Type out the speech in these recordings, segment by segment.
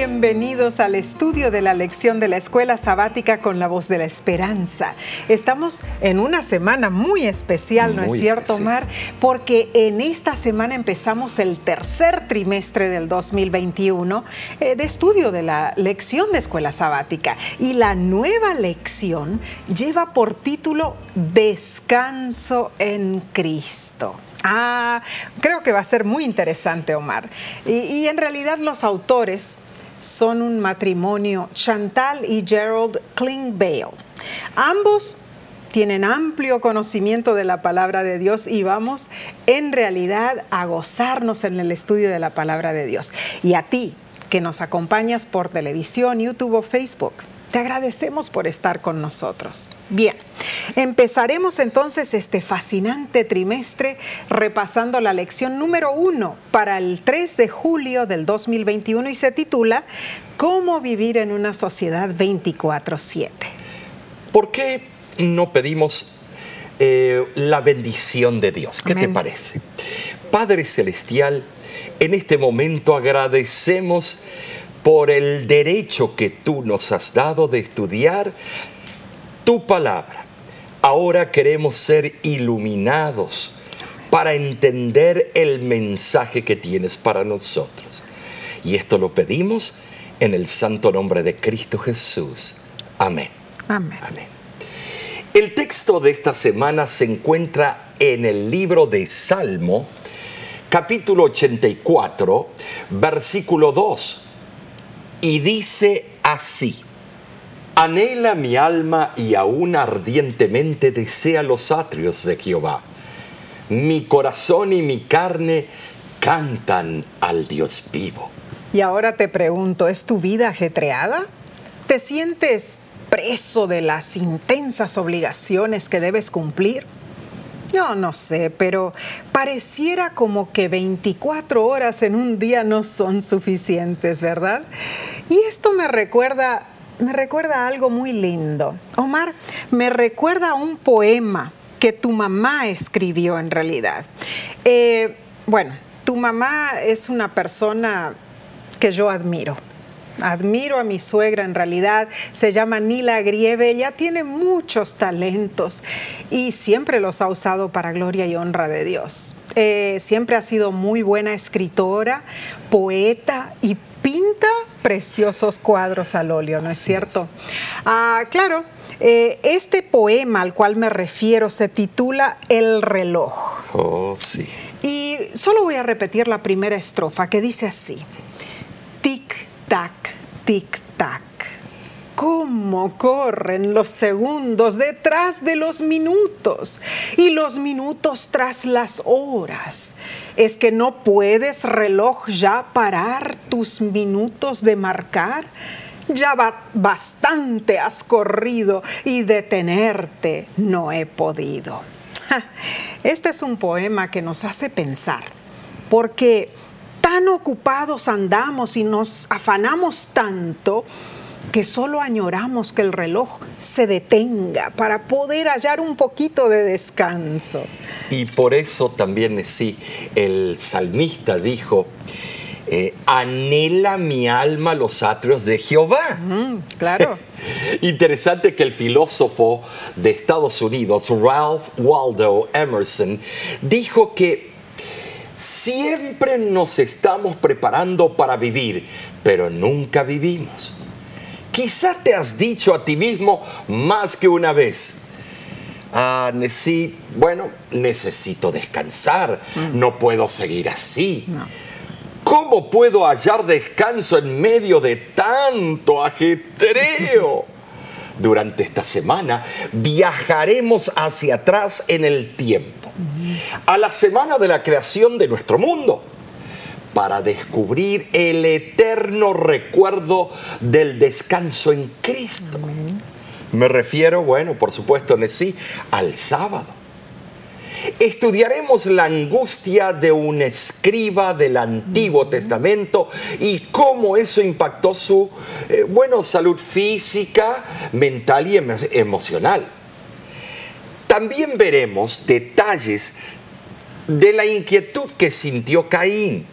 bienvenidos al estudio de la lección de la escuela sabática con la voz de la esperanza. Estamos en una semana muy especial, ¿no es cierto, Omar? Porque en esta semana empezamos el tercer trimestre del 2021 eh, de estudio de la lección de escuela sabática. Y la nueva lección lleva por título Descanso en Cristo. Ah, creo que va a ser muy interesante, Omar. Y, en realidad los autores son un matrimonio, Chantal y Gerald Klingbeil. Ambos tienen amplio conocimiento de la palabra de Dios y vamos en realidad a gozarnos en el estudio de la palabra de Dios. Y a ti, que nos acompañas por televisión, YouTube o Facebook te agradecemos por estar con nosotros. Bien, empezaremos entonces este fascinante trimestre repasando la lección número uno para el 3 de julio del 2021 y se titula ¿Cómo vivir en una sociedad 24/7? ¿Por qué no pedimos eh, la bendición de Dios? ¿Qué te parece? Padre Celestial, en este momento agradecemos por el derecho que tú nos has dado de estudiar tu palabra. Ahora queremos ser iluminados para entender el mensaje que tienes para nosotros. Y esto lo pedimos en el santo nombre de Cristo Jesús. Amén. Amén. El texto de esta semana se encuentra en el libro de Salmo, capítulo 84, versículo 2 y dice así, anhela mi alma y aún ardientemente desea los atrios de Jehová. Mi corazón y mi carne cantan al Dios vivo. Y ahora te pregunto, ¿es tu vida ajetreada? ¿Te sientes preso de las intensas obligaciones que debes cumplir? Yo no sé, pero pareciera como que 24 horas en un día no son suficientes, ¿verdad? Y esto me recuerda, me recuerda algo muy lindo. Omar, me recuerda un poema que tu mamá escribió en realidad. Eh, bueno, tu mamá es una persona que yo admiro admiro a mi suegra en realidad, se llama Nila Grieve, ella tiene muchos talentos y siempre los ha usado para gloria y honra de Dios. Eh, siempre ha sido muy buena escritora, poeta y pinta preciosos cuadros al óleo, ¿no es cierto? Ah, claro, eh, este poema al cual me refiero se titula El reloj. Oh, sí. Y solo voy a repetir la primera estrofa que dice así. Tic tac, tic tac. ¿Cómo corren los segundos detrás de los minutos y los minutos tras las horas? ¿Es que no puedes, reloj, ya parar tus minutos de marcar? Ya bastante has corrido y detenerte no he podido. Este es un poema que nos hace pensar, porque tan ocupados andamos y nos afanamos tanto que solo añoramos que el reloj se detenga para poder hallar un poquito de descanso. Y por eso también sí, el salmista dijo, eh, anhela mi alma los atrios de Jehová. Mm, claro. Interesante que el filósofo de Estados Unidos, Ralph Waldo Emerson, dijo que Siempre nos estamos preparando para vivir, pero nunca vivimos. Quizá te has dicho a ti mismo más que una vez, ah, bueno, necesito descansar, mm. no puedo seguir así. ¿Cómo puedo hallar descanso en medio de tanto ajetreo? Durante esta semana viajaremos hacia atrás en el tiempo a la semana de la creación de nuestro mundo para descubrir el eterno recuerdo del descanso en Cristo. Me refiero, bueno, por supuesto, sí, al sábado. Estudiaremos la angustia de un escriba del Antiguo Testamento y cómo eso impactó su, eh, bueno, salud física, mental y emocional. También veremos detalles de la inquietud que sintió Caín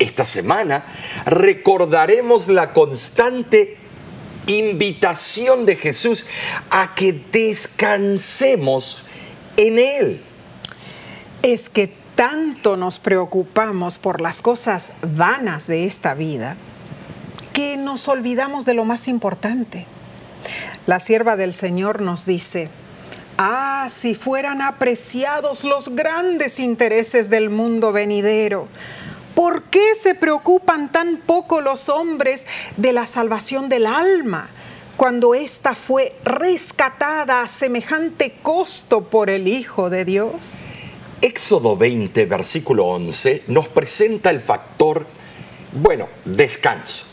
Esta semana recordaremos la constante invitación de Jesús a que descansemos en Él. Es que tanto nos preocupamos por las cosas vanas de esta vida que nos olvidamos de lo más importante. La sierva del Señor nos dice, ah, si fueran apreciados los grandes intereses del mundo venidero, ¿Por qué se preocupan tan poco los hombres de la salvación del alma cuando ésta fue rescatada a semejante costo por el Hijo de Dios? Éxodo 20, versículo 11, nos presenta el factor, bueno, descanso.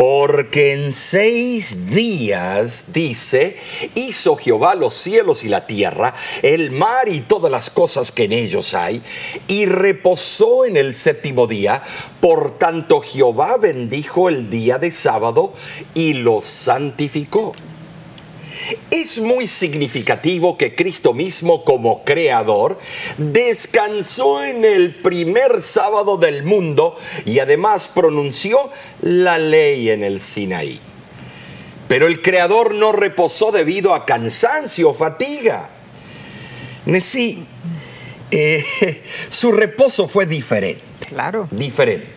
Porque en seis días, dice, hizo Jehová los cielos y la tierra, el mar y todas las cosas que en ellos hay, y reposó en el séptimo día. Por tanto, Jehová bendijo el día de sábado y lo santificó. Es muy significativo que Cristo mismo como creador descansó en el primer sábado del mundo y además pronunció la ley en el Sinaí. Pero el creador no reposó debido a cansancio o fatiga. Sí, eh, su reposo fue diferente. Claro. Diferente.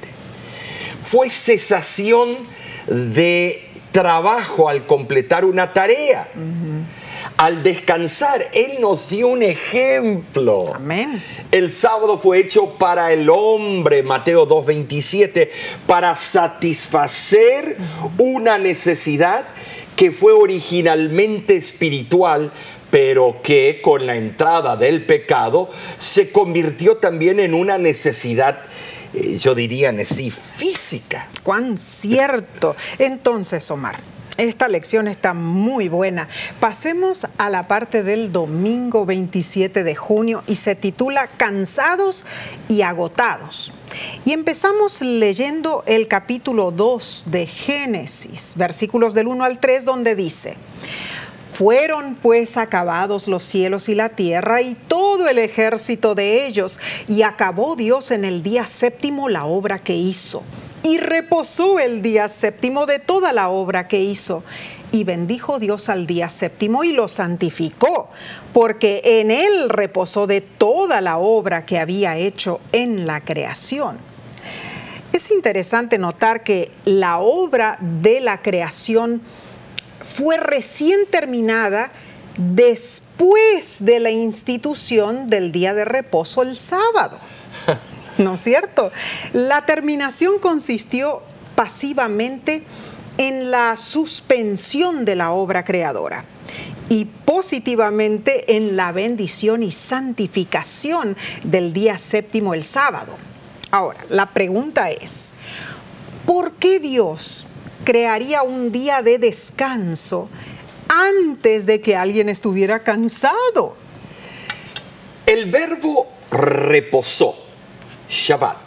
Fue cesación de trabajo al completar una tarea. Al descansar, Él nos dio un ejemplo. Amén. El sábado fue hecho para el hombre, Mateo 2.27, para satisfacer una necesidad que fue originalmente espiritual, pero que con la entrada del pecado se convirtió también en una necesidad eh, yo diría así, física. Cuán cierto. Entonces, Omar, esta lección está muy buena. Pasemos a la parte del domingo 27 de junio y se titula Cansados y agotados. Y empezamos leyendo el capítulo 2 de Génesis, versículos del 1 al 3, donde dice, fueron pues acabados los cielos y la tierra y todo el ejército de ellos, y acabó Dios en el día séptimo la obra que hizo. Y reposó el día séptimo de toda la obra que hizo. Y bendijo Dios al día séptimo y lo santificó, porque en él reposó de toda la obra que había hecho en la creación. Es interesante notar que la obra de la creación fue recién terminada después de la institución del día de reposo el sábado. ¿No es cierto? La terminación consistió pasivamente en la suspensión de la obra creadora y positivamente en la bendición y santificación del día séptimo el sábado. Ahora, la pregunta es, ¿por qué Dios crearía un día de descanso antes de que alguien estuviera cansado. El verbo reposó, Shabbat,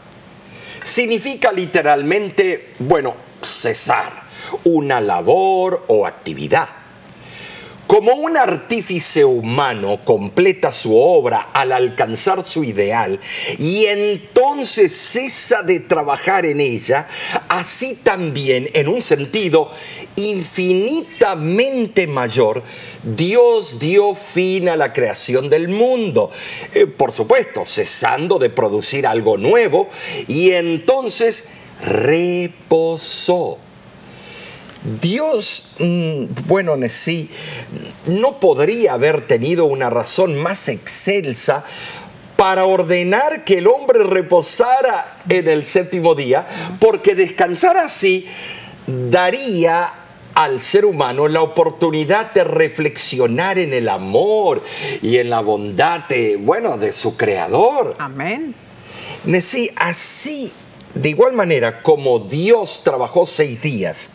significa literalmente, bueno, cesar, una labor o actividad. Como un artífice humano completa su obra al alcanzar su ideal y entonces cesa de trabajar en ella, así también, en un sentido infinitamente mayor, Dios dio fin a la creación del mundo. Eh, por supuesto, cesando de producir algo nuevo y entonces reposó. Dios, mm, bueno, sí, no podría haber tenido una razón más excelsa para ordenar que el hombre reposara en el séptimo día, porque descansar así daría al ser humano la oportunidad de reflexionar en el amor y en la bondad de, bueno, de su creador. Amén. Sí, así, de igual manera como Dios trabajó seis días,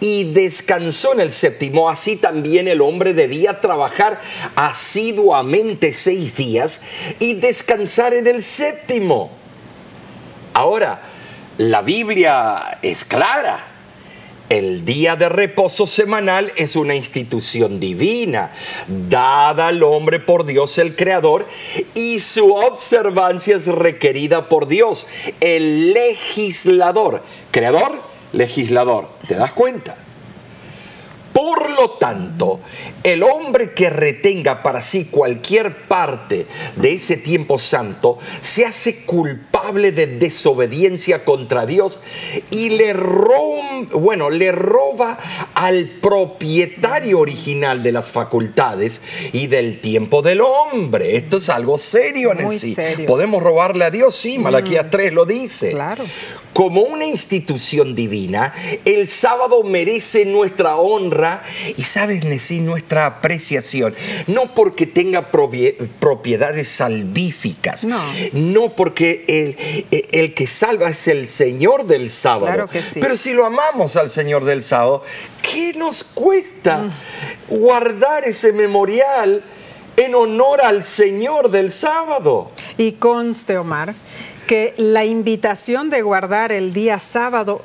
y descansó en el séptimo, así también el hombre debía trabajar asiduamente seis días y descansar en el séptimo. Ahora, la Biblia es clara. El día de reposo semanal es una institución divina, dada al hombre por Dios el Creador, y su observancia es requerida por Dios, el legislador. Creador, legislador. ¿Te das cuenta? Por lo tanto, el hombre que retenga para sí cualquier parte de ese tiempo santo se hace culpable de desobediencia contra Dios y le roba, bueno, le roba al propietario original de las facultades y del tiempo del hombre. Esto es algo serio, Muy serio. ¿Podemos robarle a Dios? Sí, Malaquías 3 lo dice. Claro. Como una institución divina, el sábado merece nuestra honra y, sabes, Nesí, nuestra apreciación. No porque tenga propiedades salvíficas. No. No porque el, el, que salva es el Señor del sábado. Claro que sí. Pero si lo amamos al Señor del sábado, ¿qué nos cuesta guardar ese memorial en honor al Señor del sábado? Y conste, Omar, que la invitación de guardar el día sábado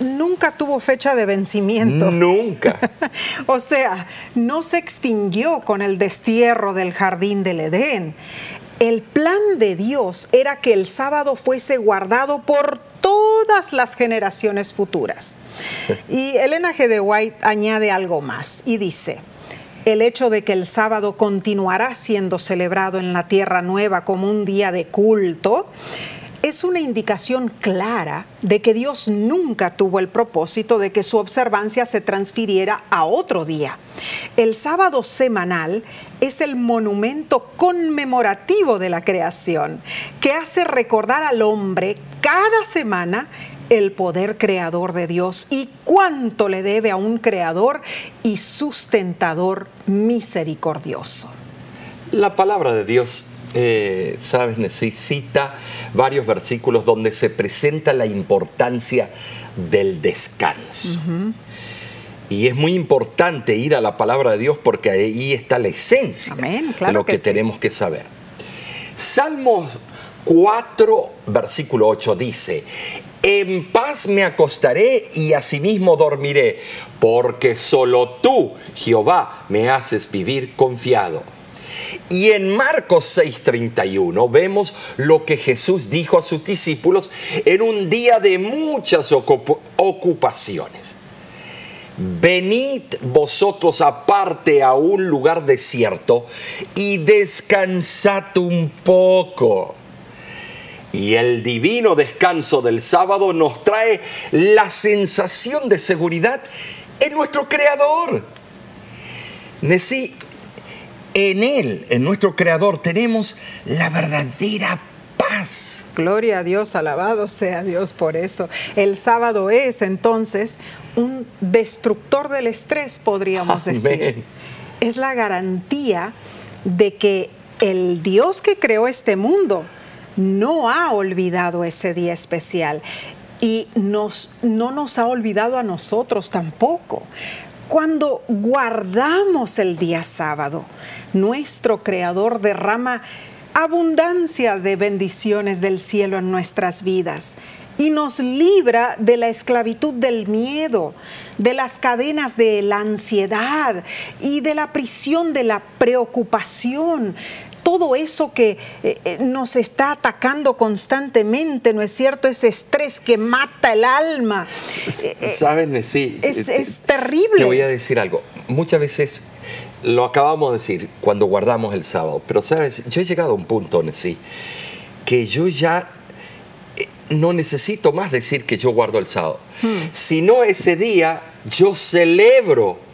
nunca tuvo fecha de vencimiento. Nunca. o sea, no se extinguió con el destierro del jardín del Edén. El plan de Dios era que el sábado fuese guardado por todas las generaciones futuras. Y Elena G. de White añade algo más y dice, el hecho de que el sábado continuará siendo celebrado en la Tierra Nueva como un día de culto es una indicación clara de que Dios nunca tuvo el propósito de que su observancia se transfiriera a otro día. El sábado semanal es el monumento conmemorativo de la creación, que hace recordar al hombre cada semana el poder creador de Dios y cuánto le debe a un creador y sustentador misericordioso. La palabra de Dios eh, sabes, necesita varios versículos donde se presenta la importancia del descanso. Y es muy importante ir a la palabra de Dios porque ahí está la esencia de lo que, tenemos que saber. Salmos 4, versículo 8 dice, en paz me acostaré y asimismo dormiré, porque solo tú, Jehová, me haces vivir confiado. Y en Marcos 6:31 vemos lo que Jesús dijo a sus discípulos en un día de muchas ocupaciones. Venid vosotros aparte a un lugar desierto y descansad un poco. Y el divino descanso del sábado nos trae la sensación de seguridad en nuestro Creador. En Él, en nuestro Creador, tenemos la verdadera paz. Gloria a Dios, alabado sea Dios por eso. El sábado es entonces un destructor del estrés, podríamos decir. Es la garantía de que el Dios que creó este mundo no ha olvidado ese día especial y nos, no nos ha olvidado a nosotros tampoco. Cuando guardamos el día sábado, nuestro Creador derrama abundancia de bendiciones del cielo en nuestras vidas y nos libra de la esclavitud del miedo, de las cadenas de la ansiedad y de la prisión de la preocupación todo eso que eh, eh, nos está atacando constantemente, ¿no es cierto? Ese estrés que mata el alma. Eh, ¿Sabes, sí? Es, terrible. Te voy a decir algo. Muchas veces lo acabamos de decir cuando guardamos el sábado, pero sabes, yo he llegado a un punto, sí, que yo ya no necesito más decir que yo guardo el sábado, hmm. sino ese día yo celebro.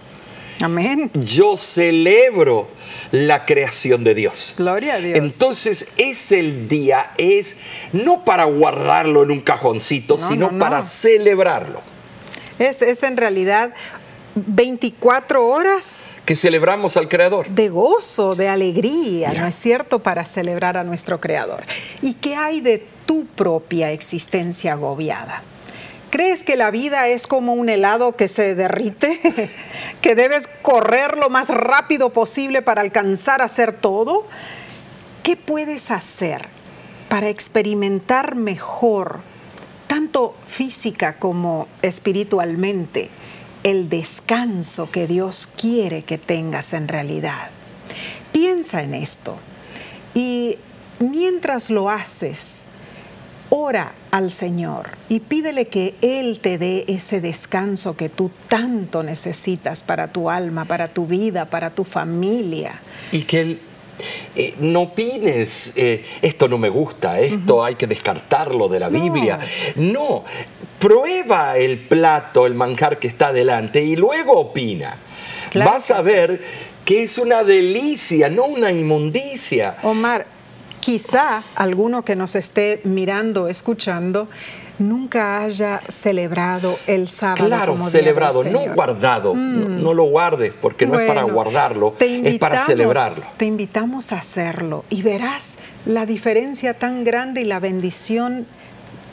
Amén. Yo celebro la creación de Dios. Gloria a Dios. Entonces es el día, es no para guardarlo en un cajoncito, sino para celebrarlo. Es, es en realidad 24 horas que celebramos al Creador. De gozo, de alegría, ¿no es cierto? Para celebrar a nuestro Creador. ¿Y qué hay de tu propia existencia agobiada? ¿Crees que la vida es como un helado que se derrite? ¿Que debes correr lo más rápido posible para alcanzar a hacer todo? ¿Qué puedes hacer para experimentar mejor tanto física como espiritualmente, el descanso que Dios quiere que tengas en realidad. Piensa en esto y mientras lo haces, ora al Señor y pídele que Él te dé ese descanso que tú tanto necesitas para tu alma, para tu vida, para tu familia. Y que Él eh, no opines, eh, esto no me gusta, esto hay que descartarlo de la Biblia. No, prueba el plato, el manjar que está delante y luego opina. Vas a ver que es una delicia, no una inmundicia. Omar, quizá alguno que nos esté mirando, escuchando, nunca haya celebrado el sábado. Claro, celebrado, no guardado. Mm. No, lo guardes porque no es para guardarlo, es para celebrarlo. Te invitamos a hacerlo y verás la diferencia tan grande y la bendición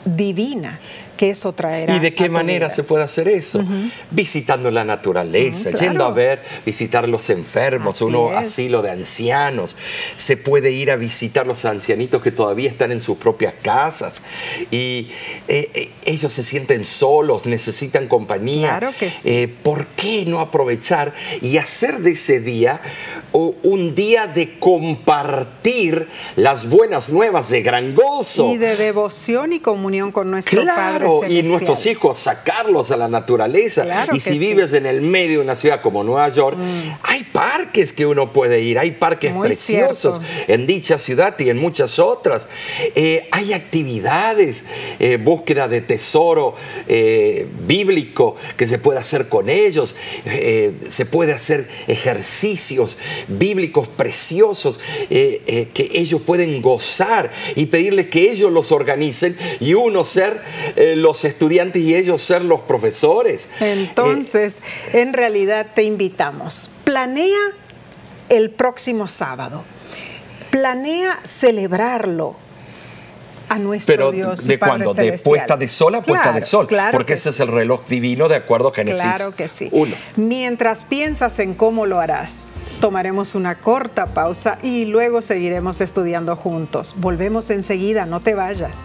divina que eso traerá. ¿Y de qué manera se puede hacer eso? Visitando la naturaleza, yendo a ver, visitar los enfermos, un asilo de ancianos. Se puede ir a visitar los ancianitos que todavía están en sus propias casas y eh, eh, ellos se sienten solos, necesitan compañía. Claro que sí. Eh, ¿Por qué no aprovechar y hacer de ese día un día de compartir las buenas nuevas de gran gozo? Y de devoción y comunión con nuestro Padre y nuestros hijos sacarlos a la naturaleza. y si vives en el medio de una ciudad como Nueva York, mm. hay parques que uno puede ir, hay parques preciosos en dicha ciudad y en muchas otras. Eh, hay actividades, eh, búsqueda de tesoro eh, bíblico que se puede hacer con ellos, se puede hacer ejercicios bíblicos preciosos que ellos pueden gozar y pedirles que ellos los organicen y uno ser los estudiantes y ellos ser los profesores. Entonces, en realidad te invitamos. Planea el próximo sábado. Planea celebrarlo a nuestro Pero Dios ¿de cuándo? ¿De puesta de sol a puesta de sol? porque ese es el reloj divino de acuerdo a Génesis Claro que sí. Mientras piensas en cómo lo harás, tomaremos una corta pausa y luego seguiremos estudiando juntos. Volvemos enseguida, no te vayas.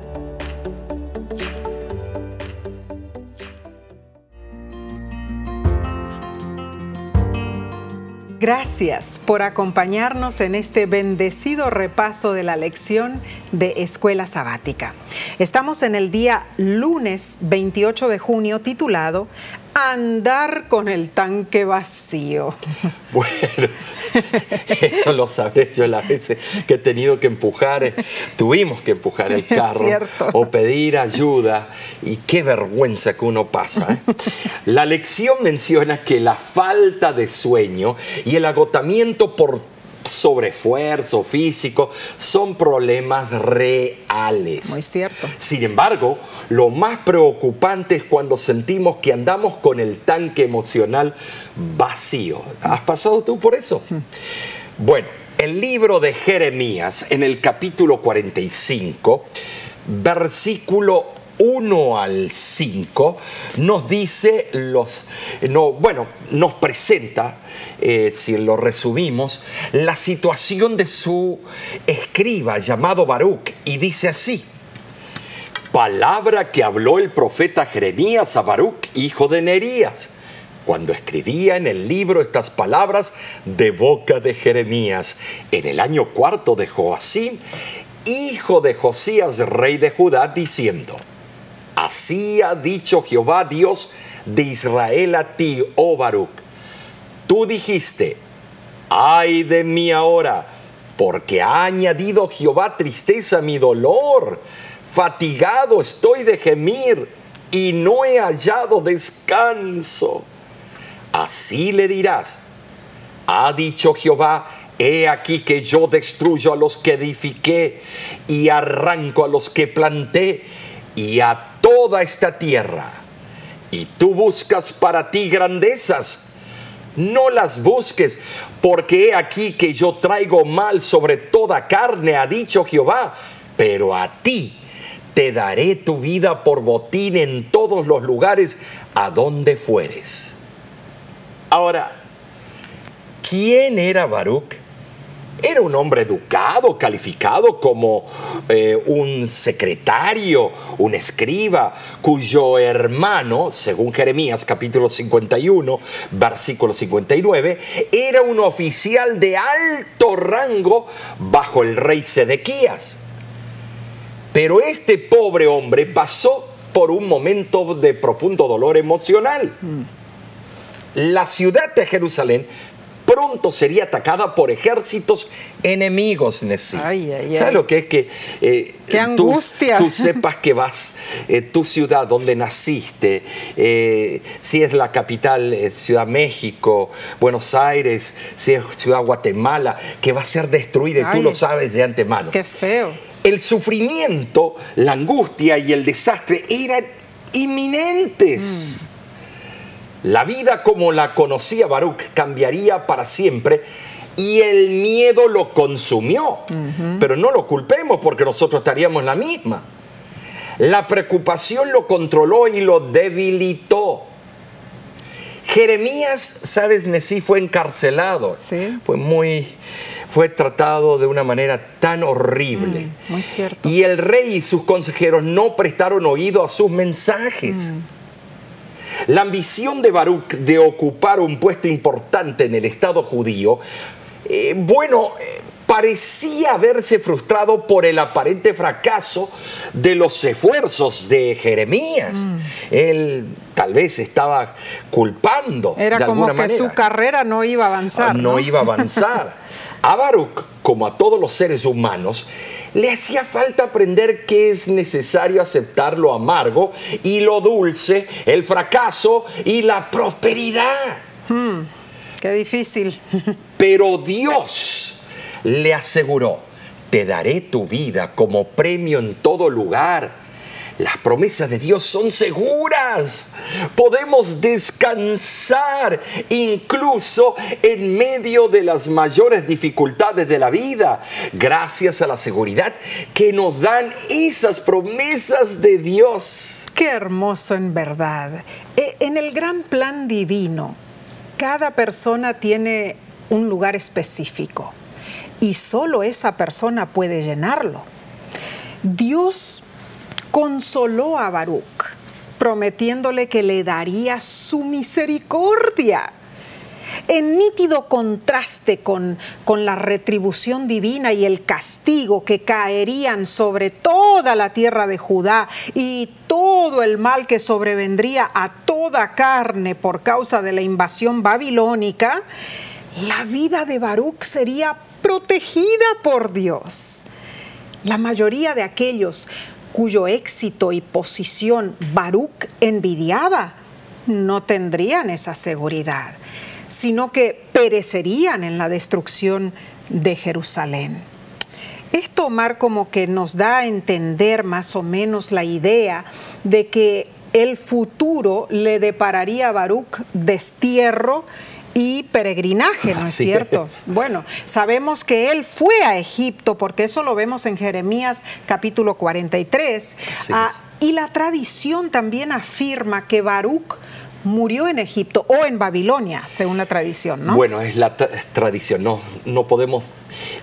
Gracias por acompañarnos en este bendecido repaso de la lección de Escuela Sabática. Estamos en el día lunes 28 de junio titulado andar con el tanque vacío. Bueno, eso lo sabré yo las veces que he tenido que empujar, eh, tuvimos que empujar el carro o pedir ayuda y qué vergüenza que uno pasa. ¿eh? La lección menciona que la falta de sueño y el agotamiento por sobreesfuerzo físico, son problemas reales. Muy cierto. Sin embargo, lo más preocupante es cuando sentimos que andamos con el tanque emocional vacío. ¿Has pasado tú por eso? Bueno, el libro de Jeremías, en el capítulo 45, versículo 1 al 5 nos dice los, no, bueno, nos presenta, eh, si lo resumimos, la situación de su escriba llamado Baruch y dice así, palabra que habló el profeta Jeremías a Baruch, hijo de Nerías cuando escribía en el libro estas palabras de boca de Jeremías en el año cuarto de Joacín, hijo de Josías, rey de Judá, diciendo, Así ha dicho Jehová Dios de Israel a ti, oh Baruch. Tú dijiste, ay de mí ahora, porque ha añadido Jehová tristeza a mi dolor. Fatigado estoy de gemir y no he hallado descanso. Así le dirás, ha dicho Jehová, he aquí que yo destruyo a los que edifiqué y arranco a los que planté y a toda esta tierra y tú buscas para ti grandezas, no las busques, porque he aquí que yo traigo mal sobre toda carne, ha dicho Jehová, pero a ti te daré tu vida por botín en todos los lugares a donde fueres. Ahora, ¿quién era Baruch? Era un hombre educado, calificado como eh, un secretario, un escriba, cuyo hermano, según Jeremías capítulo 51, versículo 59, era un oficial de alto rango bajo el rey Sedequías. Pero este pobre hombre pasó por un momento de profundo dolor emocional. La ciudad de Jerusalén pronto sería atacada por ejércitos enemigos, Nessie. ¿Sabes lo que es que eh, Qué angustia. Tú, sepas que vas, eh, tu ciudad donde naciste, eh, si es la capital, Ciudad México, Buenos Aires, si es Ciudad Guatemala, que va a ser destruida y tú lo sabes de antemano. Qué feo. El sufrimiento, la angustia y el desastre eran inminentes. Mm. La vida como la conocía Baruch cambiaría para siempre y el miedo lo consumió. Pero no lo culpemos porque nosotros estaríamos en la misma. La preocupación lo controló y lo debilitó. Jeremías, sabes, Nesí fue encarcelado. Sí. Fue muy fue tratado de una manera tan horrible. Mm, muy cierto. Y el rey y sus consejeros no prestaron oído a sus mensajes. Mm. La ambición de Baruch de ocupar un puesto importante en el Estado judío, eh, bueno, eh, parecía haberse frustrado por el aparente fracaso de los esfuerzos de Jeremías. Mm. Él tal vez estaba culpando. Era como que su carrera no iba a avanzar. No, iba a avanzar. A Baruch, como a todos los seres humanos, le hacía falta aprender que es necesario aceptar lo amargo y lo dulce, el fracaso y la prosperidad. Hmm, qué difícil. Pero Dios le aseguró, te daré tu vida como premio en todo lugar las promesas de Dios son seguras. Podemos descansar incluso en medio de las mayores dificultades de la vida, gracias a la seguridad que nos dan esas promesas de Dios. Qué hermoso en verdad. E, en el gran plan divino, cada persona tiene un lugar específico y solo esa persona puede llenarlo. Dios consoló a Baruch, prometiéndole que le daría su misericordia. En nítido contraste con, con, la retribución divina y el castigo que caerían sobre toda la tierra de Judá y todo el mal que sobrevendría a toda carne por causa de la invasión babilónica, la vida de Baruch sería protegida por Dios. La mayoría de aquellos cuyo éxito y posición Baruch envidiaba, no tendrían esa seguridad, sino que perecerían en la destrucción de Jerusalén. Esto, Omar, como que nos da a entender más o menos la idea de que el futuro le depararía a Baruch destierro y peregrinaje, ¿no es cierto? Bueno, sabemos que él fue a Egipto, porque eso lo vemos en Jeremías capítulo 43, ah, y la tradición también afirma que Baruch murió en Egipto o en Babilonia, según la tradición, ¿no? Bueno, es la tradición, no, no podemos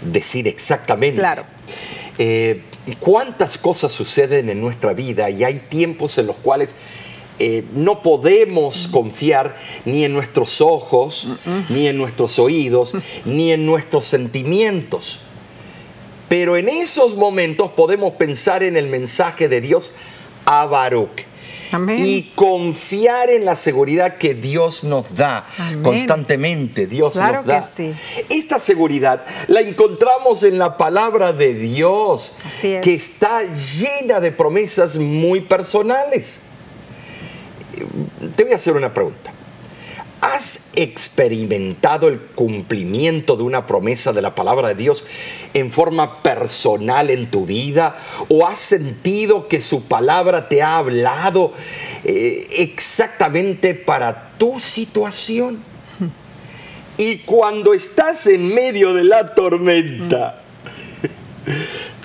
decir exactamente. Claro. Eh, ¿Cuántas cosas suceden en nuestra vida y hay tiempos en los cuales eh, no podemos confiar ni en nuestros ojos, ni en nuestros oídos, ni en nuestros sentimientos. Pero en esos momentos podemos pensar en el mensaje de Dios a Baruch. Y confiar en la seguridad que Dios nos da constantemente. Dios nos da. Esta seguridad la encontramos en la palabra de Dios, que está llena de promesas muy personales te voy a hacer una pregunta. ¿Has experimentado el cumplimiento de una promesa de la palabra de Dios en forma personal en tu vida? ¿O has sentido que su palabra te ha hablado eh, exactamente para tu situación? Y cuando estás en medio de la tormenta,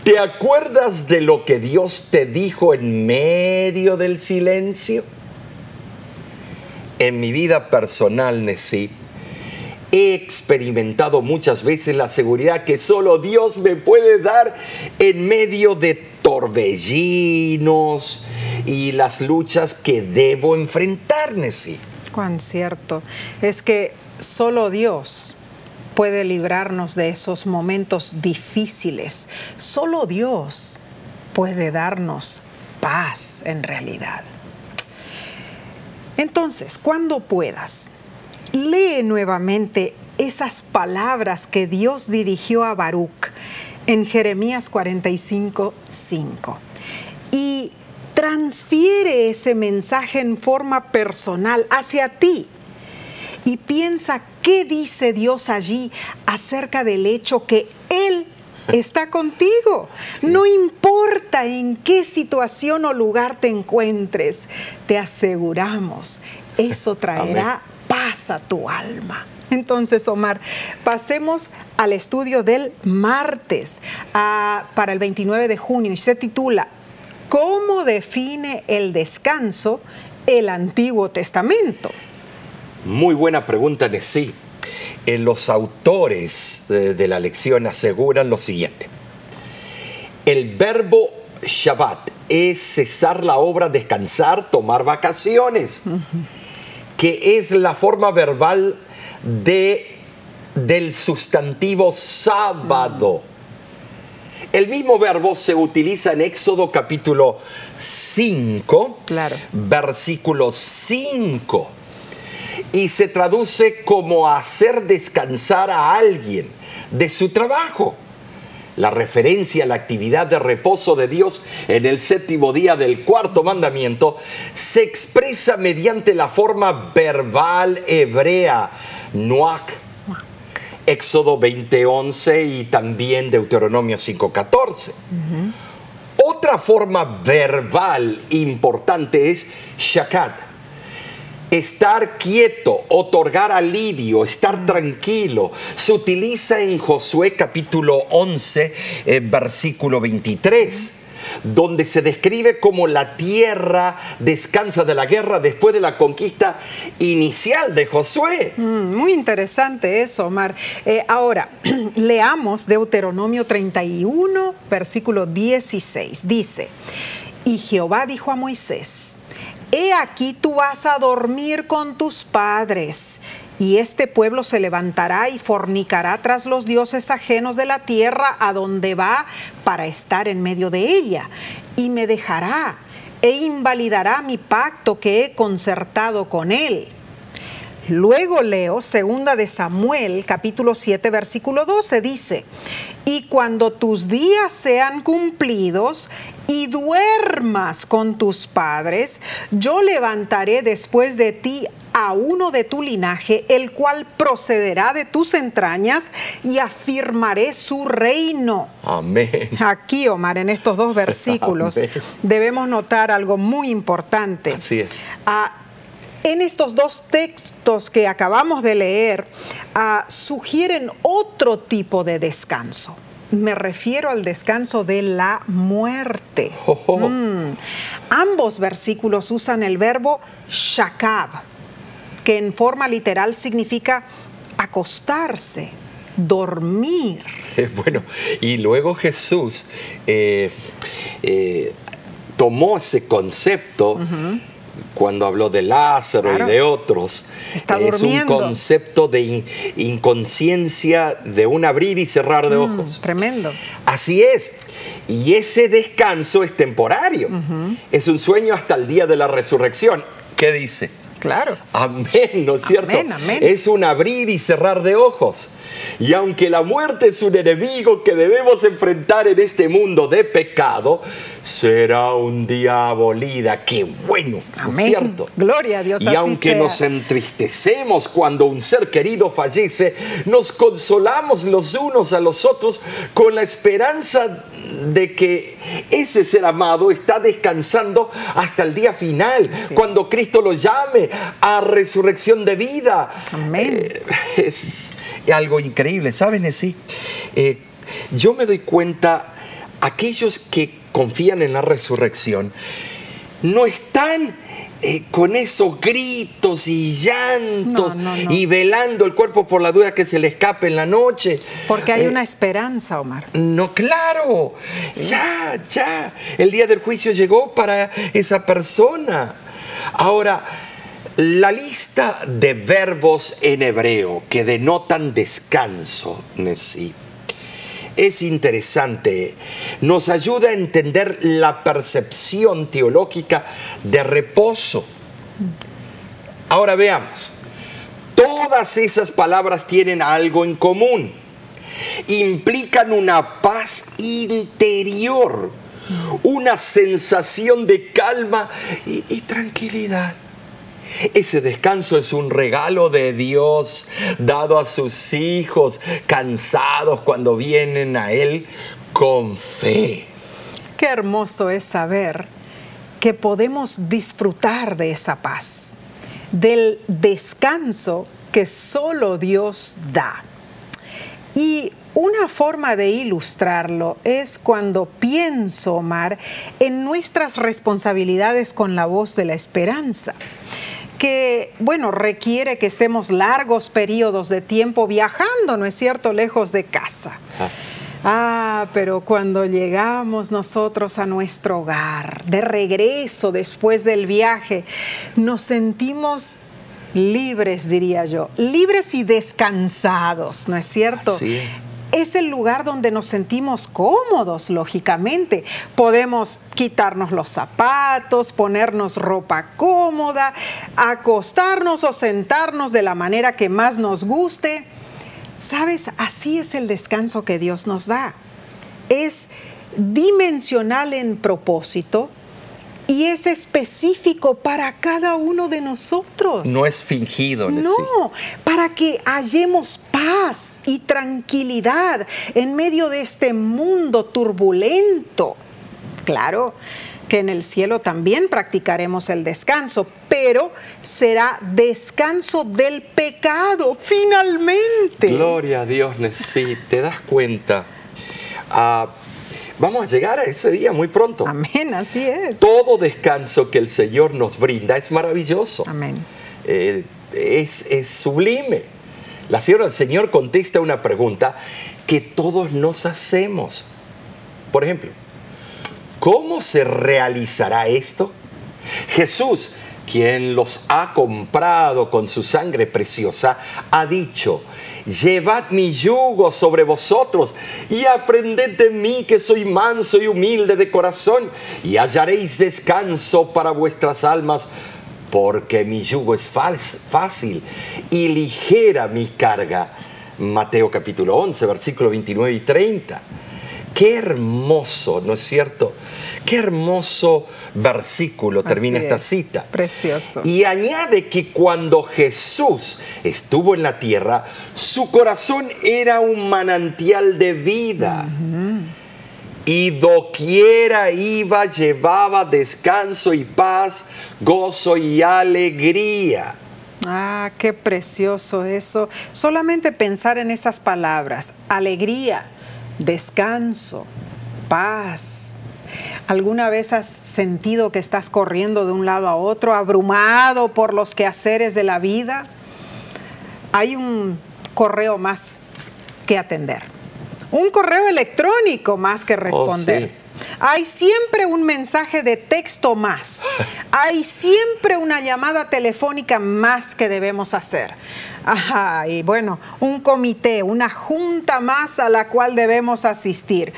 ¿te acuerdas de lo que Dios te dijo en medio del silencio? En mi vida personal, Nesí, he experimentado muchas veces la seguridad que solo Dios me puede dar en medio de torbellinos y las luchas que debo enfrentar, Nesí. Cuán cierto. Es que solo Dios puede librarnos de esos momentos difíciles. Solo Dios puede darnos paz en realidad. Entonces, cuando puedas, lee nuevamente esas palabras que Dios dirigió a Baruch en Jeremías 45, 5. Y transfiere ese mensaje en forma personal hacia ti. Y piensa qué dice Dios allí acerca del hecho que Él está contigo. No importa en qué situación o lugar te encuentres, te aseguramos, eso traerá paz a tu alma. Entonces, Omar, pasemos al estudio del martes ah, para el 29 de junio y se titula ¿Cómo define el descanso el Antiguo Testamento? Muy buena pregunta, Nesí. Eh, los autores de, de la lección aseguran lo siguiente. El verbo Shabbat es cesar la obra, descansar, tomar vacaciones, que es la forma verbal de, del sustantivo sábado. El mismo verbo se utiliza en Éxodo capítulo 5, Claro. versículo 5, y se traduce como hacer descansar a alguien de su trabajo. La referencia a la actividad de reposo de Dios en el séptimo día del cuarto mandamiento se expresa mediante la forma verbal hebrea, nuak, Éxodo 20:11 y también Deuteronomio 5:14. Otra forma verbal importante es shakat. Estar quieto, otorgar alivio, estar tranquilo. Se utiliza en Josué capítulo 11, eh, versículo 23 donde se describe como la tierra descansa de la guerra después de la conquista inicial de Josué. Mm, Muy interesante eso, Omar. Eh, ahora, leamos Deuteronomio 31, versículo 16. Dice, y Jehová dijo a Moisés, He aquí tú vas a dormir con tus padres, y este pueblo se levantará y fornicará tras los dioses ajenos de la tierra a donde va para estar en medio de ella, y me dejará e invalidará mi pacto que he concertado con él. Luego leo segunda de Samuel, capítulo 7, versículo 12, dice, y cuando tus días sean cumplidos y duermas con tus padres, yo levantaré después de ti a uno de tu linaje, el cual procederá de tus entrañas y afirmaré su reino. Amén. Aquí, Omar, en estos dos versículos, Amén. debemos notar algo muy importante. Así es. Ah, en estos dos textos que acabamos de leer, ah, sugieren otro tipo de descanso. Me refiero al descanso de la muerte. Oh, oh. Mm. Ambos versículos usan el verbo shakab, que en forma literal significa acostarse, dormir. Eh, Bueno, y luego Jesús eh, eh, tomó ese concepto cuando habló de Lázaro Claro. y de otros. Está es durmiendo. un concepto de in- inconsciencia, de un abrir y cerrar de Mm, ojos. tremendo. Así es. Y ese descanso es temporario. Es un sueño hasta el día de la resurrección. ¿Qué dice? Claro. Amén, ¿no es cierto? Amén, amén. Es un abrir y cerrar de ojos. Y aunque la muerte es un enemigo que debemos enfrentar en este mundo de pecado, será un día abolida. ¡Qué bueno! ¿No es Amén. cierto? Gloria a Dios, Y así aunque sea. nos entristecemos cuando un ser querido fallece, nos consolamos los unos a los otros con la esperanza de que ese ser amado está descansando hasta el día final, cuando Cristo lo llame a resurrección de vida. Amén. Eh, es algo increíble, ¿saben? Sí. Eh, yo me doy cuenta, aquellos que confían en la resurrección, no están eh, con esos gritos y llantos y velando el cuerpo por la duda que se le escape en la noche. Porque hay eh, una esperanza, Omar. No, claro. Ya, ya. El día del juicio llegó para esa persona. Ahora, la lista de verbos en hebreo que denotan descanso, Nesí, es interesante. Nos ayuda a entender la percepción teológica de reposo. Ahora veamos. Todas esas palabras tienen algo en común. Implican una paz interior, una sensación de calma y, tranquilidad. Ese descanso es un regalo de Dios dado a sus hijos cansados cuando vienen a Él con fe. Qué hermoso es saber que podemos disfrutar de esa paz, del descanso que solo Dios da. Y una forma de ilustrarlo es cuando pienso, Omar, en nuestras responsabilidades con la voz de la esperanza que, bueno, requiere que estemos largos periodos de tiempo viajando, ¿no es cierto?, lejos de casa. Ah. ah, pero cuando llegamos nosotros a nuestro hogar, de regreso después del viaje, nos sentimos libres, diría yo, libres y descansados, ¿no es cierto? Sí es el lugar donde nos sentimos cómodos, lógicamente. Podemos quitarnos los zapatos, ponernos ropa cómoda, acostarnos o sentarnos de la manera que más nos guste. Sabes, así es el descanso que Dios nos da. Es dimensional en propósito, y es específico para cada uno de nosotros. No es fingido. No, para que hallemos paz y tranquilidad en medio de este mundo turbulento. Claro que en el cielo también practicaremos el descanso, pero será descanso del pecado, finalmente. Gloria a Dios, sí, te das cuenta. Ah, Vamos a llegar a ese día muy pronto. Amén, así es. Todo descanso que el Señor nos brinda es maravilloso. Amén. Eh, es, es sublime. La Señora del Señor contesta una pregunta que todos nos hacemos. Por ejemplo, ¿cómo se realizará esto? Jesús, quien los ha comprado con su sangre preciosa, ha dicho, llevad mi yugo sobre vosotros y aprended de mí que soy manso y humilde de corazón y hallaréis descanso para vuestras almas, porque mi yugo es fácil y ligera mi carga. Mateo capítulo 11, versículo 29 y 30. Qué hermoso, ¿no es cierto? Qué hermoso versículo termina esta cita. Precioso. Y añade que cuando Jesús estuvo en la tierra, su corazón era un manantial de vida. Y doquiera iba, llevaba descanso y paz, gozo y alegría. Ah, qué precioso eso. Solamente pensar en esas palabras, alegría, descanso, paz, ¿Alguna vez has sentido que estás corriendo de un lado a otro, abrumado por los quehaceres de la vida? Hay un correo más que atender, un correo electrónico más que responder. Oh, Hay siempre un mensaje de texto más. Hay siempre una llamada telefónica más que debemos hacer. Ajá, y bueno, un comité, una junta más a la cual debemos asistir.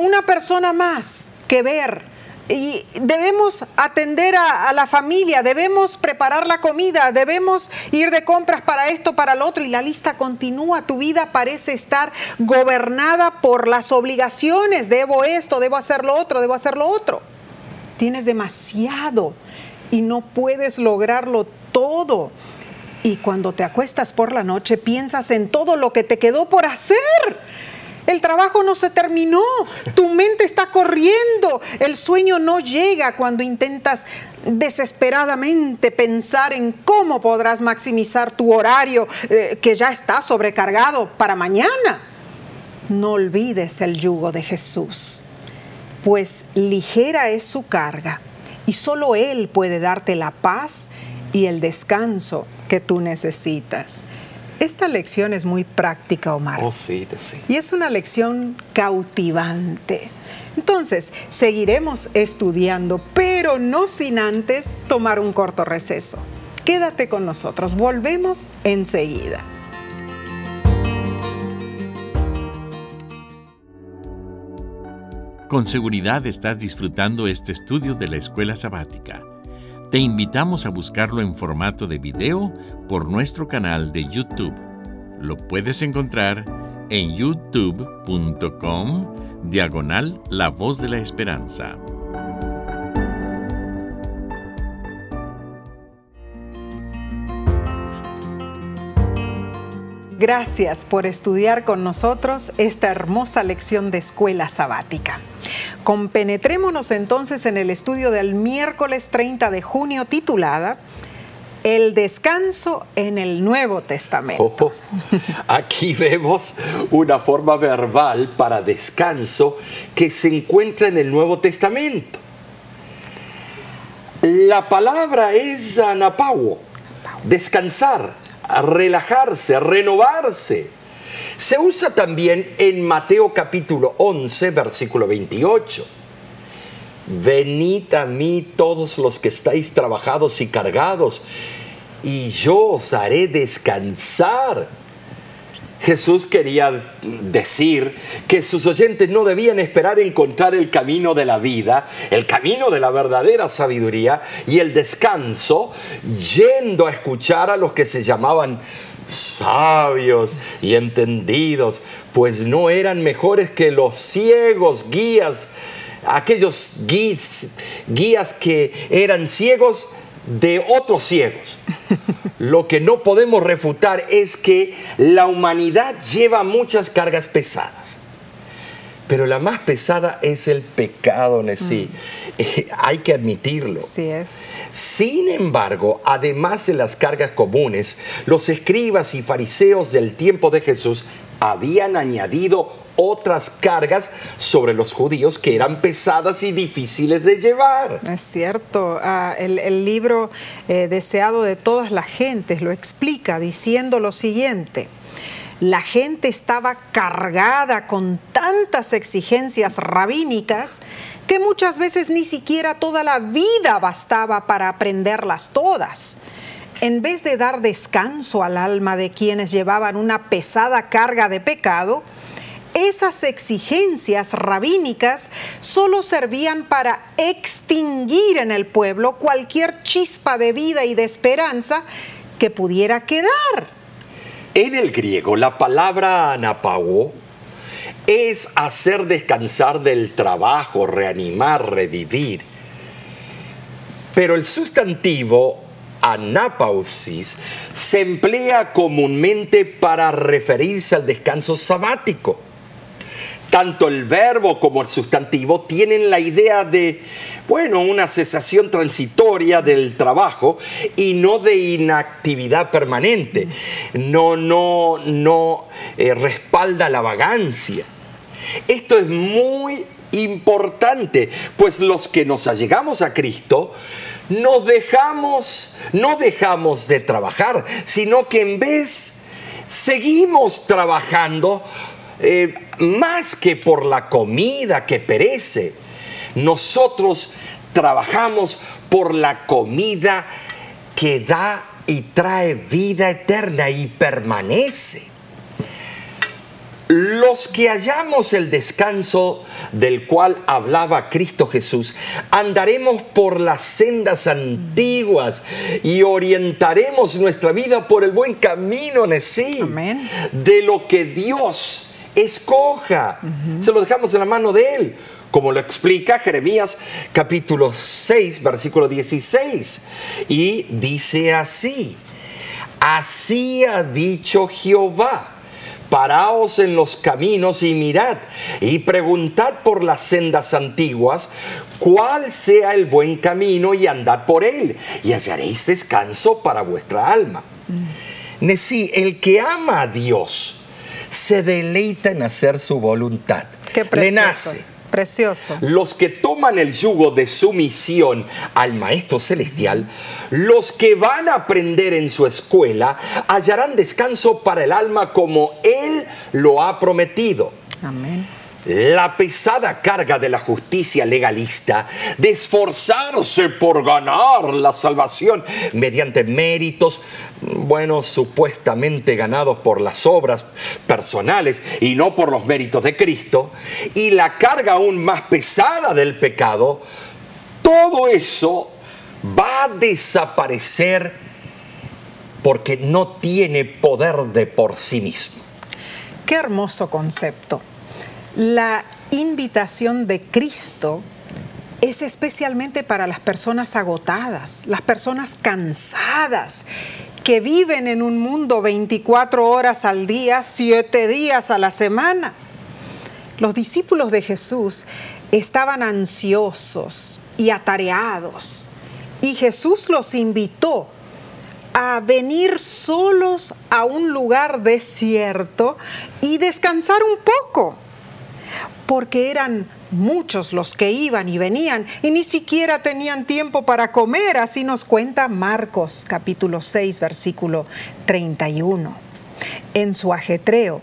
Una persona más que ver. Y debemos atender a, la familia, debemos preparar la comida, debemos ir de compras para esto, para lo otro, y la lista continúa. Tu vida parece estar gobernada por las obligaciones. Debo esto, debo hacer lo otro, debo hacer lo otro. Tienes demasiado y no puedes lograrlo todo. Y cuando te acuestas por la noche piensas en todo lo que te quedó por hacer El trabajo no se terminó. Tu mente está corriendo. El sueño no llega cuando intentas desesperadamente pensar en cómo podrás maximizar tu horario eh, que ya está sobrecargado para mañana. No olvides el yugo de Jesús, pues ligera es su carga y solo Él puede darte la paz y el descanso que tú necesitas. Esta lección es muy práctica, Omar. Oh, sí, sí. Y es una lección cautivante. Entonces, seguiremos estudiando, pero no sin antes tomar un corto receso. Quédate con nosotros, volvemos enseguida. Con seguridad estás disfrutando este estudio de la escuela sabática. Te invitamos a buscarlo en formato de video por nuestro canal de YouTube. Lo puedes encontrar en youtube.com diagonal La Voz de la Esperanza. Gracias por estudiar con nosotros esta hermosa lección de escuela sabática. Compenetrémonos entonces en el estudio del miércoles 30 de junio titulada El descanso en el Nuevo Testamento. Aquí vemos una forma verbal para descanso que se encuentra en el Nuevo Testamento. La palabra es anapau, descansar, relajarse, renovarse se usa también en Mateo capítulo 11, versículo 28. Venid a mí todos los que estáis trabajados y cargados, y yo os haré descansar. Jesús quería decir que sus oyentes no debían esperar encontrar el camino de la vida, el camino de la verdadera sabiduría y el descanso, yendo a escuchar a los que se llamaban sabios y entendidos, pues no eran mejores que los ciegos, guías, aquellos guías, guías que eran ciegos de otros ciegos. Lo que no podemos refutar es que la humanidad lleva muchas cargas pesadas pero la más pesada es el pecado en sí. Mm. Eh, hay que admitirlo. Sí es. Sin embargo, además de las cargas comunes, los escribas y fariseos del tiempo de Jesús habían añadido otras cargas sobre los judíos que eran pesadas y difíciles de llevar. Es cierto, ah, el, libro eh, deseado de todas las gentes lo explica diciendo lo siguiente. La gente estaba cargada con tantas exigencias rabínicas que muchas veces ni siquiera toda la vida bastaba para aprenderlas todas. En vez de dar descanso al alma de quienes llevaban una pesada carga de pecado, esas exigencias rabínicas solo servían para extinguir en el pueblo cualquier chispa de vida y de esperanza que pudiera quedar. En el griego, la palabra anapao es hacer descansar del trabajo, reanimar, revivir. Pero el sustantivo anapausis se emplea comúnmente para referirse al descanso sabático. Tanto el verbo como el sustantivo tienen la idea de bueno, una cesación transitoria del trabajo y no de inactividad permanente. No, no, no eh, respalda la vagancia. Esto es muy importante, pues los que nos allegamos a Cristo, nos dejamos, no dejamos de trabajar, sino que en vez seguimos trabajando eh, más que por la comida que perece, nosotros trabajamos por la comida que da y trae vida eterna y permanece. Los que hallamos el descanso del cual hablaba Cristo Jesús, andaremos por las sendas antiguas y orientaremos nuestra vida por el buen camino, sí, de lo que Dios escoja. Se lo dejamos en la mano de Él como lo explica Jeremías capítulo 6, versículo 16. Y dice así, así ha dicho Jehová, paraos en los caminos y mirad, y preguntad por las sendas antiguas, cuál sea el buen camino y andad por él, y hallaréis descanso para vuestra alma. Mm. el que ama a Dios, se deleita en hacer su voluntad. Qué Le nace Precioso. Los que toman el yugo de sumisión al Maestro Celestial, los que van a aprender en su escuela, hallarán descanso para el alma como Él lo ha prometido. Amén la pesada carga de la justicia legalista de esforzarse por ganar la salvación mediante méritos, bueno, supuestamente ganados por las obras personales y no por los méritos de Cristo, y la carga aún más pesada del pecado, todo eso va a desaparecer porque no tiene poder de por sí mismo. Qué hermoso concepto la invitación de Cristo es especialmente para las personas agotadas, las personas cansadas, que viven en un mundo 24 horas al día, 7 días a la semana. Los discípulos de Jesús estaban ansiosos y atareados y Jesús los invitó a venir solos a un lugar desierto y descansar un poco porque eran muchos los que iban y venían y ni siquiera tenían tiempo para comer, así nos cuenta Marcos capítulo 6 versículo 31. En su ajetreo,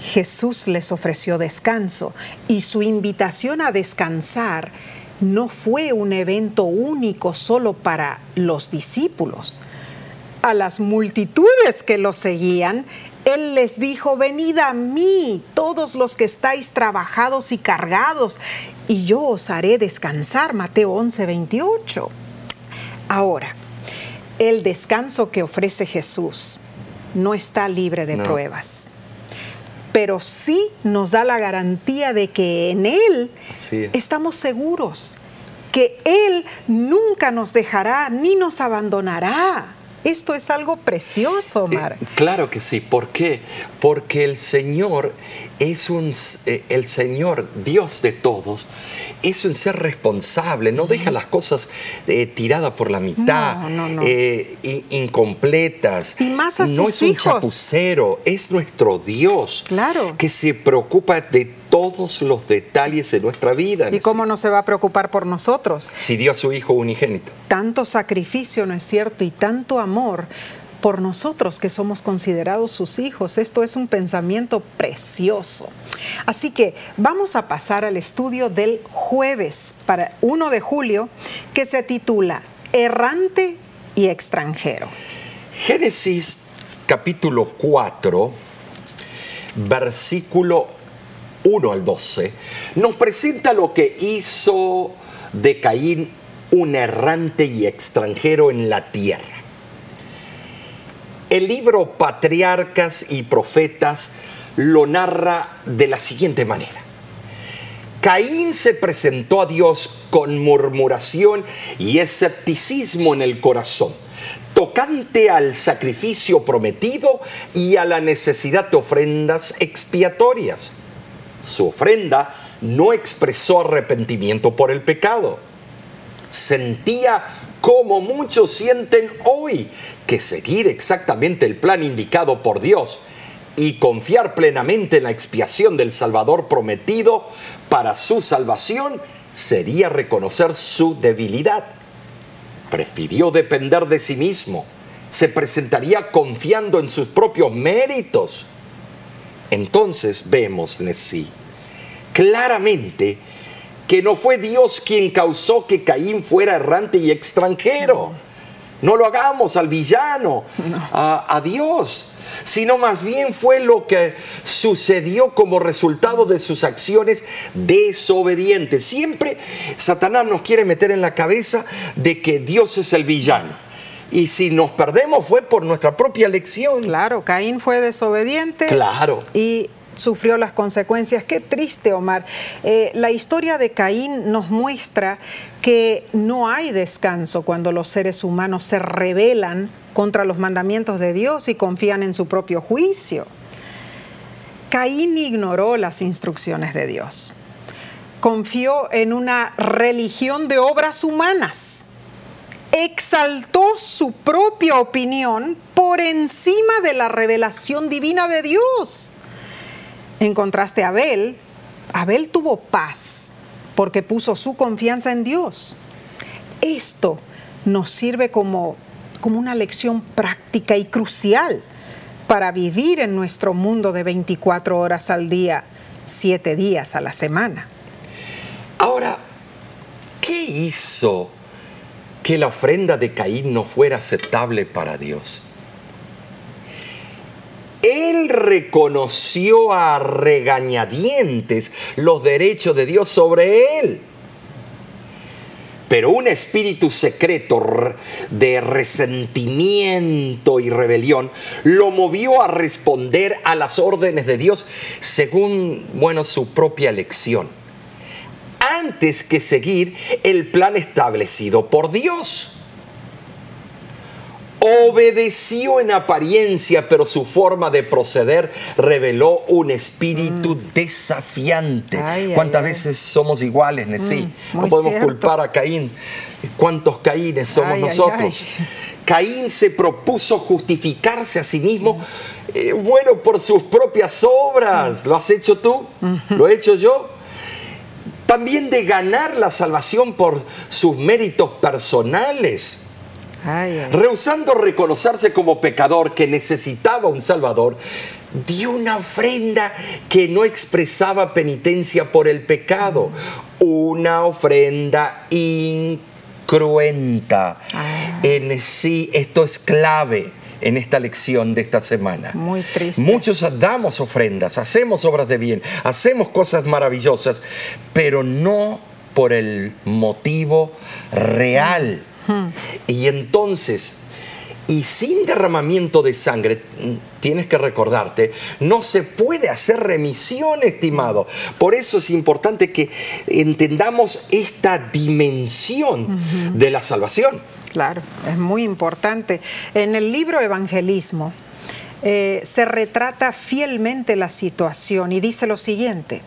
Jesús les ofreció descanso y su invitación a descansar no fue un evento único solo para los discípulos. A las multitudes que lo seguían, él les dijo, venid a mí, todos los que estáis trabajados y cargados, y yo os haré descansar. Mateo 11, 28. Ahora, el descanso que ofrece Jesús no está libre de pruebas, pero sí nos da la garantía de que en Él estamos seguros, que Él nunca nos dejará ni nos abandonará. Esto es algo precioso, eh, Omar. claro que sí. ¿Por qué? Porque el Señor es un, eh, el Señor, Dios de todos, es un ser responsable, no deja las cosas eh, tiradas por la mitad, incompletas. Y más a no es un chapucero, es nuestro Dios. Claro. Que se preocupa de todos los detalles de nuestra vida. ¿Y cómo no se va a preocupar por nosotros? Si dio a su Hijo unigénito. Tanto sacrificio, ¿no es cierto? Y tanto amor por nosotros que somos considerados sus hijos. Esto es un pensamiento precioso. Así que vamos a pasar al estudio del jueves, para 1 de julio, que se titula Errante y extranjero. Génesis capítulo 4, versículo 1 al 12, nos presenta lo que hizo de un errante y extranjero en la tierra. El libro Patriarcas y Profetas lo narra de la siguiente manera. Caín se presentó a Dios con murmuración y escepticismo en el corazón, tocante al sacrificio prometido y a la necesidad de ofrendas expiatorias su ofrenda no expresó arrepentimiento por el pecado. Sentía como muchos sienten hoy que seguir exactamente el plan indicado por Dios y confiar plenamente en la expiación del Salvador prometido para su salvación sería reconocer su debilidad. Prefirió depender de sí mismo, se presentaría confiando en sus propios méritos entonces vemos, sí, claramente que no fue Dios quien causó que Caín fuera errante y extranjero. No lo hagamos al villano, a, a, Dios, sino más bien fue lo que sucedió como resultado de sus acciones desobedientes. Siempre Satanás nos quiere meter en la cabeza de que Dios es el villano. Y si nos perdemos fue por nuestra propia elección. Claro, Caín fue desobediente. Claro. Y sufrió las consecuencias. Qué triste, Omar. Eh, la historia de Caín nos muestra que no hay descanso cuando los seres humanos se rebelan contra los mandamientos de Dios y confían en su propio juicio. Caín ignoró las instrucciones de Dios. Confió en una religión de obras humanas. Exaltó su propia opinión por encima de la revelación divina de Dios. En contraste Abel, Abel tuvo paz porque puso su confianza en Dios. Esto nos sirve como, como una lección práctica y crucial para vivir en nuestro mundo de 24 horas al día, 7 días a la semana. Ahora, ¿qué hizo que la ofrenda de Caín no fuera aceptable para Dios? Él reconoció a regañadientes los derechos de Dios sobre él. Pero un espíritu secreto de resentimiento y rebelión lo movió a responder a las órdenes de Dios según, bueno, su propia elección, antes que seguir el plan establecido por Dios obedeció en apariencia, pero su forma de proceder reveló un espíritu mm. desafiante. ¿Cuántas veces somos iguales, Nesí? Mm, no podemos culpar a Caín. ¿Cuántos Caínes somos nosotros? Caín se propuso justificarse a sí mismo, eh, bueno, por sus propias obras. Mm. ¿Lo has hecho tú? ¿Lo he hecho yo? También de ganar la salvación por sus méritos personales. Rehusando reconocerse como pecador que necesitaba un Salvador, dio una ofrenda que no expresaba penitencia por el pecado, una ofrenda incruenta. Ah. En sí, esto es clave en esta lección de esta semana. Muy triste. Muchos damos ofrendas, hacemos obras de bien, hacemos cosas maravillosas, pero no por el motivo real y entonces, y sin derramamiento de sangre, tienes que recordarte, no se puede hacer remisión, estimado. Por eso es importante que entendamos esta dimensión de la salvación. Claro, es muy importante. En el libro Evangelismo eh, se retrata fielmente la situación y dice lo siguiente.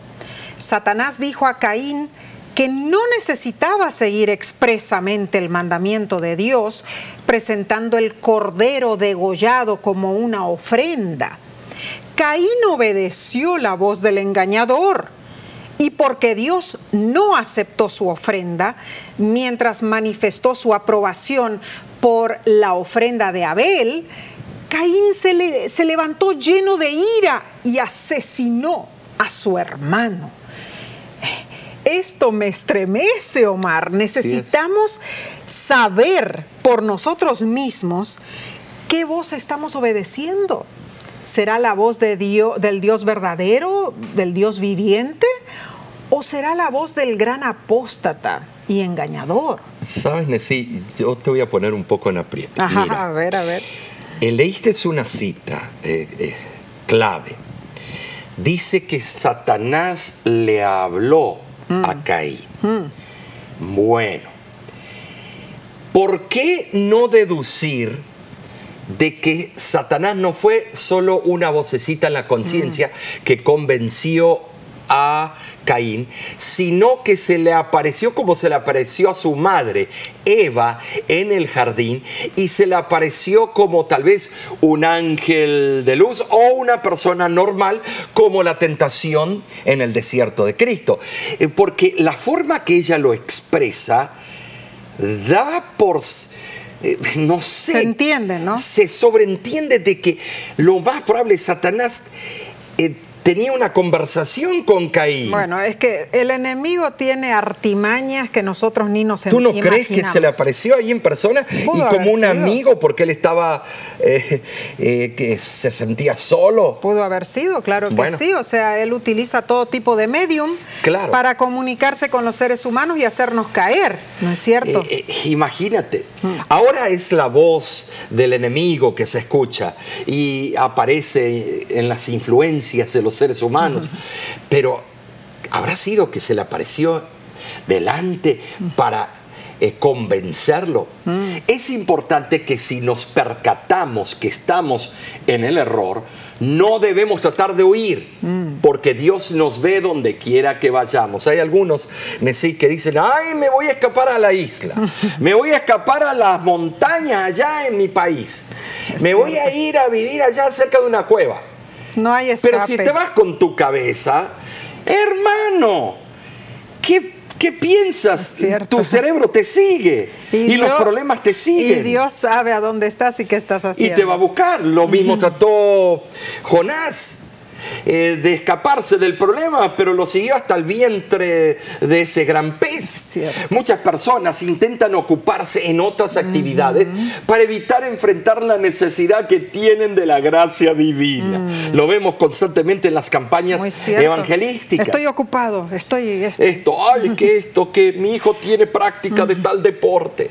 Satanás dijo a Caín que no necesitaba seguir expresamente el mandamiento de Dios, presentando el cordero degollado como una ofrenda. Caín obedeció la voz del engañador. Y porque Dios no aceptó su ofrenda, mientras manifestó su aprobación por la ofrenda de Abel, Caín se, se levantó lleno de ira y asesinó a su hermano esto me estremece, Omar. Necesitamos saber por nosotros mismos qué voz estamos obedeciendo. ¿Será la voz de Dios, del Dios verdadero, del Dios viviente? ¿O será la voz del gran apóstata y engañador? Sabes, Nessie, yo te voy a poner un poco en aprieto. a ver, a ver. Leíste una cita eh, eh, clave. Dice que Satanás le habló mm. Caín. Mm. Bueno, ¿por qué no deducir de que Satanás no fue solo una vocecita en la conciencia mm. que convenció a Caín, sino que se le apareció como se le apareció a su madre, Eva, en el jardín, y se le apareció como tal vez un ángel de luz o una persona normal, como la tentación en el desierto de Cristo. Eh, porque la forma que ella lo expresa da por eh, no sé. Se entiende, ¿no? Se sobreentiende de que lo más probable es Satanás eh, tenía una conversación con Caín. Bueno, es que el enemigo tiene artimañas que nosotros ni nos ¿Tú no crees que se le apareció ahí en persona y como un amigo porque él estaba, eh, eh, que se sentía solo? Pudo haber sido, claro que sí. O sea, él utiliza todo tipo de medium para comunicarse con los seres humanos y hacernos caer, ¿no es cierto? Eh, imagínate, mm. ahora es la voz del enemigo que se escucha y aparece en las influencias de los seres humanos, pero habrá sido que se le apareció delante para eh, convencerlo. Mm. Es importante que si nos percatamos que estamos en el error, no debemos tratar de huir, Mm. porque Dios nos ve donde quiera que vayamos. Hay algunos que dicen, ay, me voy a escapar a la isla, me voy a escapar a las montañas allá en mi país, me voy a ir a vivir allá cerca de una cueva. No hay escape. Pero si te vas con tu cabeza, hermano, ¿qué, qué piensas? Tu cerebro te sigue y, los Dios- problemas te siguen. Y Dios sabe a dónde estás y qué estás Y haciendo. te va a buscar. Lo mismo trató Jonás. Eh, de escaparse del problema, pero lo siguió hasta el vientre de ese gran pez. cierto. Muchas personas intentan ocuparse en otras actividades para evitar enfrentar la necesidad que tienen de la gracia divina. Lo vemos constantemente en las campañas evangelísticas. Estoy ocupado, estoy... esto- Esto, ay, que esto, que mi hijo tiene práctica de tal deporte.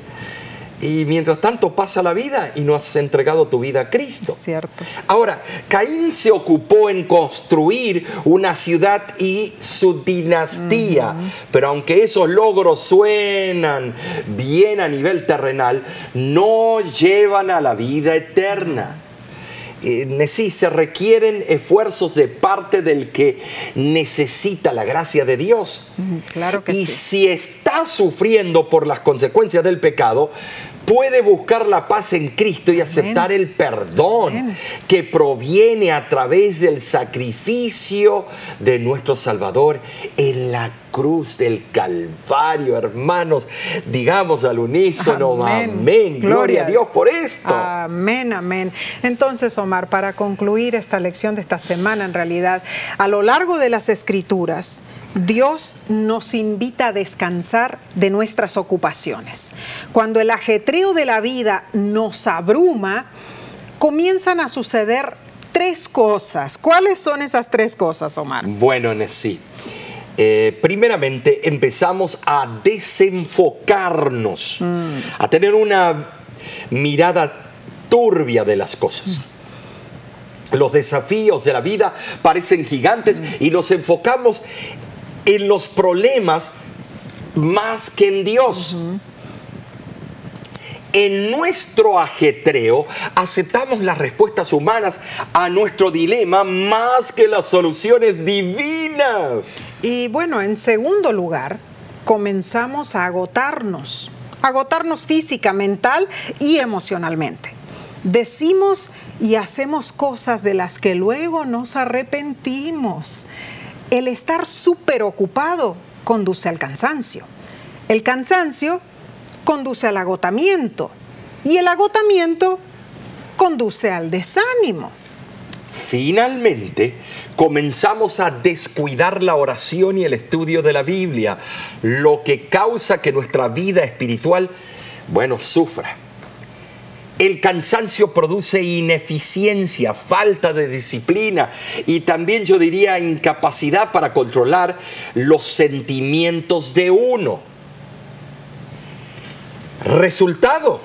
Y mientras tanto pasa la vida y no has entregado tu vida a Cristo. Cierto. Ahora, Caín se ocupó en construir una ciudad y su dinastía, pero aunque esos logros suenan bien a nivel terrenal, no llevan a la vida eterna. Eh, sí, se requieren esfuerzos de parte del que necesita la gracia de Dios. Claro que y sí. si está sufriendo por las consecuencias del pecado, puede buscar la paz en Cristo y aceptar el perdón Amén. que proviene a través del sacrificio de nuestro Salvador en la cruz del Calvario, hermanos. Digamos al unísono, Amén. amén. Gloria, Gloria a Dios por esto. Amén, amén. Entonces, Omar, para concluir esta lección de esta semana, en realidad, a lo largo de las escrituras, Dios nos invita a descansar de nuestras ocupaciones. Cuando el ajetreo de la vida nos abruma, comienzan a suceder tres cosas. ¿Cuáles son esas tres cosas, Omar? Bueno, sí. Eh, primeramente empezamos a desenfocarnos, a tener una mirada turbia de las cosas. Los desafíos de la vida parecen gigantes y nos enfocamos en los problemas más que en Dios. En nuestro ajetreo aceptamos las respuestas humanas a nuestro dilema más que las soluciones divinas. Y bueno, en segundo lugar, comenzamos a agotarnos, agotarnos física, mental y emocionalmente. Decimos y hacemos cosas de las que luego nos arrepentimos. El estar súper ocupado conduce al cansancio. El cansancio conduce al agotamiento y el agotamiento conduce al desánimo. Finalmente, comenzamos a descuidar la oración y el estudio de la Biblia, lo que causa que nuestra vida espiritual, bueno, sufra. El cansancio produce ineficiencia, falta de disciplina y también yo diría incapacidad para controlar los sentimientos de uno. Resultado,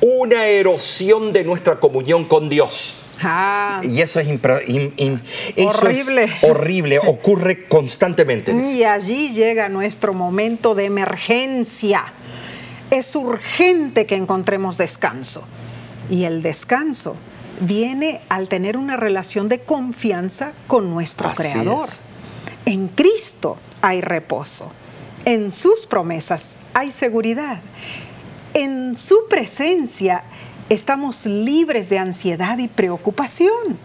una erosión de nuestra comunión con Dios. Ah, Y eso es, impre- in- in- eso es Horrible. horrible, ocurre constantemente. Y allí llega nuestro momento de emergencia. Es urgente que encontremos descanso. Y el descanso viene al tener una relación de confianza con nuestro Así Creador. es. En Cristo hay reposo. En sus promesas hay seguridad. En su presencia estamos libres de ansiedad y preocupación.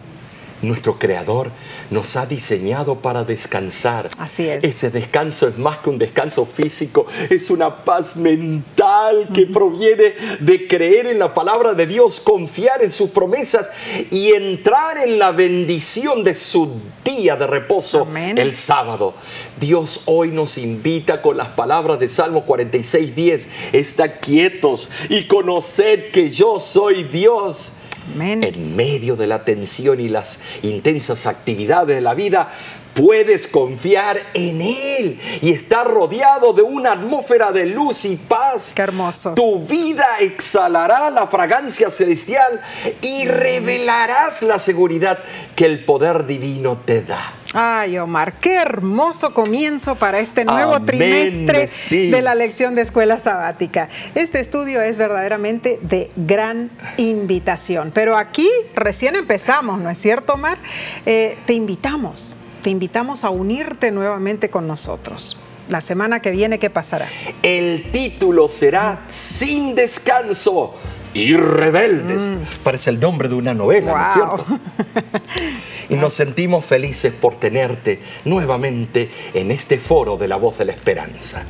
Nuestro Creador nos ha diseñado para descansar. Así es. Ese descanso es más que un descanso físico, es una paz mental que proviene de creer en la palabra de Dios, confiar en sus promesas y entrar en la bendición de su día de reposo, Amén. el sábado. Dios hoy nos invita con las palabras de Salmo 46, 10. Está quietos y conoced que yo soy Dios. Amén. En medio de la tensión y las intensas actividades de la vida, puedes confiar en Él y estar rodeado de una atmósfera de luz y paz. Qué hermoso. Tu vida exhalará la fragancia celestial y revelarás la seguridad que el poder divino te da. Ay, Omar, qué hermoso comienzo para este nuevo trimestre de la lección de escuela sabática. Este estudio es verdaderamente de gran invitación, pero aquí recién empezamos, ¿no es cierto, Omar? Eh, te invitamos, te invitamos a unirte nuevamente con nosotros. La semana que viene, ¿qué pasará? El título será Sin descanso y rebeldes. Mm. Parece el nombre de una novela, ¿no es cierto? y nos sentimos felices por tenerte nuevamente en este foro de la voz de la esperanza.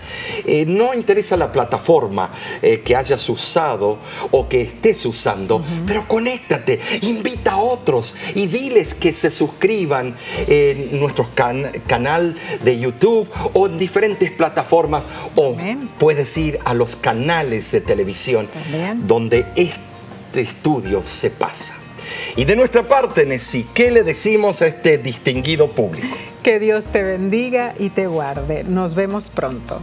Eh, no interesa la plataforma eh, que hayas usado o que estés usando, pero conéctate, invita a otros y diles que se suscriban en nuestro canal de YouTube o en diferentes plataformas o puedes ir a los canales de televisión donde este estudio se pasa. Y de nuestra parte, Nessie, ¿qué le decimos a este distinguido público? Que Dios te bendiga y te guarde. Nos vemos pronto.